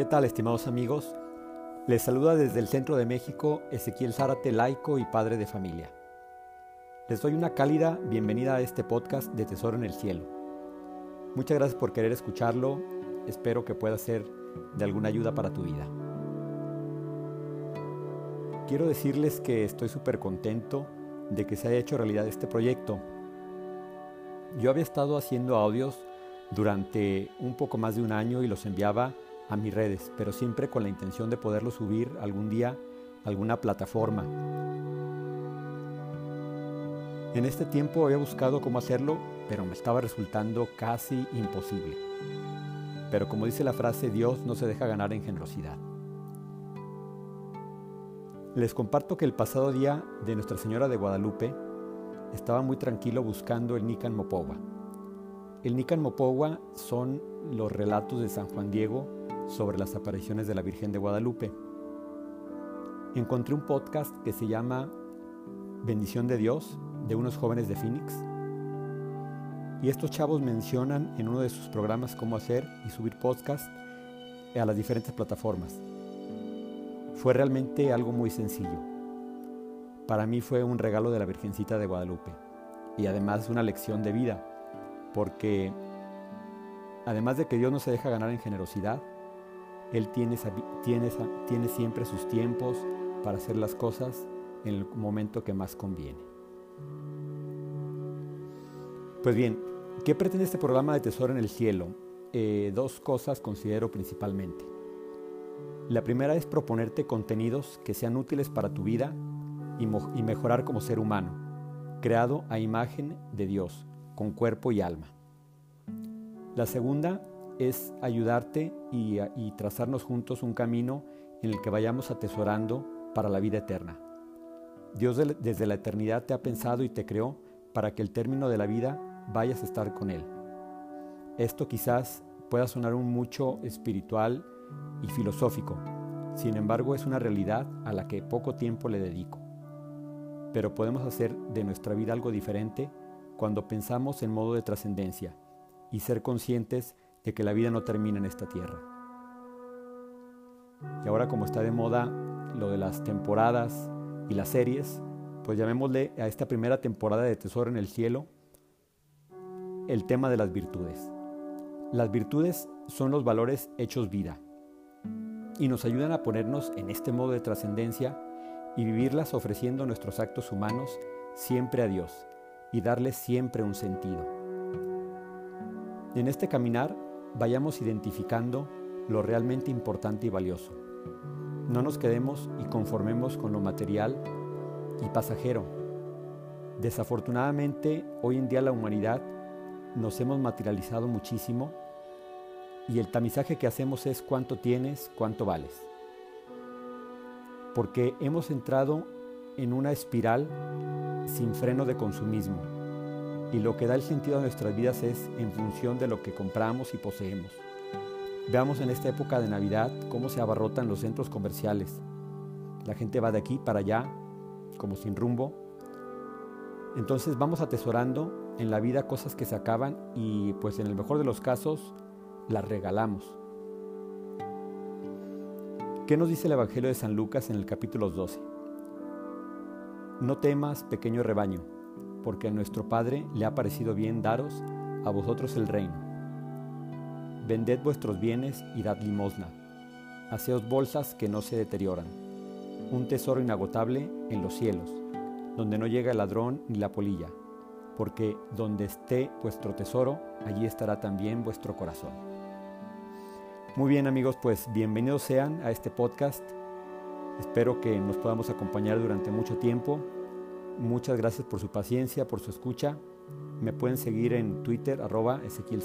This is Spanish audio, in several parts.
¿Qué estimados amigos? Les saluda desde el centro de México Ezequiel Zárate, laico y padre de familia. Les doy una cálida bienvenida a este podcast de Tesoro en el Cielo. Muchas gracias por querer escucharlo. Espero que pueda ser de alguna ayuda para tu vida. Quiero decirles que estoy súper contento de que se haya hecho realidad este proyecto. Yo había estado haciendo audios durante un poco más de un año y los enviaba a mis redes, pero siempre con la intención de poderlo subir algún día a alguna plataforma. En este tiempo había buscado cómo hacerlo, pero me estaba resultando casi imposible. Pero como dice la frase, Dios no se deja ganar en generosidad. Les comparto que el pasado día de Nuestra Señora de Guadalupe estaba muy tranquilo buscando el Nican Mopowa. El Nican Mopowa son los relatos de San Juan Diego sobre las apariciones de la Virgen de Guadalupe. Encontré un podcast que se llama Bendición de Dios de unos jóvenes de Phoenix. Y estos chavos mencionan en uno de sus programas cómo hacer y subir podcast a las diferentes plataformas. Fue realmente algo muy sencillo. Para mí fue un regalo de la Virgencita de Guadalupe y además una lección de vida, porque además de que Dios no se deja ganar en generosidad, él tiene, siempre sus tiempos para hacer las cosas en el momento que más conviene. Pues bien, ¿qué pretende este programa de Tesoro en el Cielo? Eh, dos cosas considero principalmente. La primera es proponerte contenidos que sean útiles para tu vida y, y mejorar como ser humano, creado a imagen de Dios, con cuerpo y alma. La segunda es ayudarte y, trazarnos juntos un camino en el que vayamos atesorando para la vida eterna. Dios desde la eternidad te ha pensado y te creó para que el término de la vida vayas a estar con Él. Esto quizás pueda sonar un mucho espiritual y filosófico, sin embargo es una realidad a la que poco tiempo le dedico. Pero podemos hacer de nuestra vida algo diferente cuando pensamos en modo de trascendencia y ser conscientes de que la vida no termina en esta tierra. Y ahora como está de moda lo de las temporadas y las series, pues llamémosle a esta primera temporada de Tesoro en el Cielo el tema de las virtudes. Las virtudes son los valores hechos vida y nos ayudan a ponernos en este modo de trascendencia y vivirlas ofreciendo nuestros actos humanos siempre a Dios y darles siempre un sentido. En este caminar vayamos identificando lo realmente importante y valioso. No nos quedemos y conformemos con lo material y pasajero. Desafortunadamente, hoy en día la humanidad nos hemos materializado muchísimo y el tamizaje que hacemos es cuánto tienes, cuánto vales. Porque hemos entrado en una espiral sin freno de consumismo y lo que da el sentido a nuestras vidas es en función de lo que compramos y poseemos. Veamos en esta época de Navidad cómo se abarrotan los centros comerciales. La gente va de aquí para allá, como sin rumbo. Entonces vamos atesorando en la vida cosas que se acaban y pues en el mejor de los casos las regalamos. ¿Qué nos dice el Evangelio de San Lucas en el capítulo 12? No temas, pequeño rebaño porque a nuestro Padre le ha parecido bien daros a vosotros el reino. Vended vuestros bienes y dad limosna. Haceos bolsas que no se deterioran, un tesoro inagotable en los cielos, donde no llega el ladrón ni la polilla, porque donde esté vuestro tesoro, allí estará también vuestro corazón. Muy bien amigos, pues bienvenidos sean a este podcast. Espero que nos podamos acompañar durante mucho tiempo Muchas gracias por su paciencia, por su escucha. Me pueden seguir en Twitter, arroba Ezequiel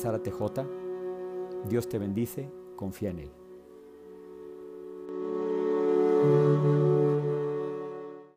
Dios te bendice, confía en Él.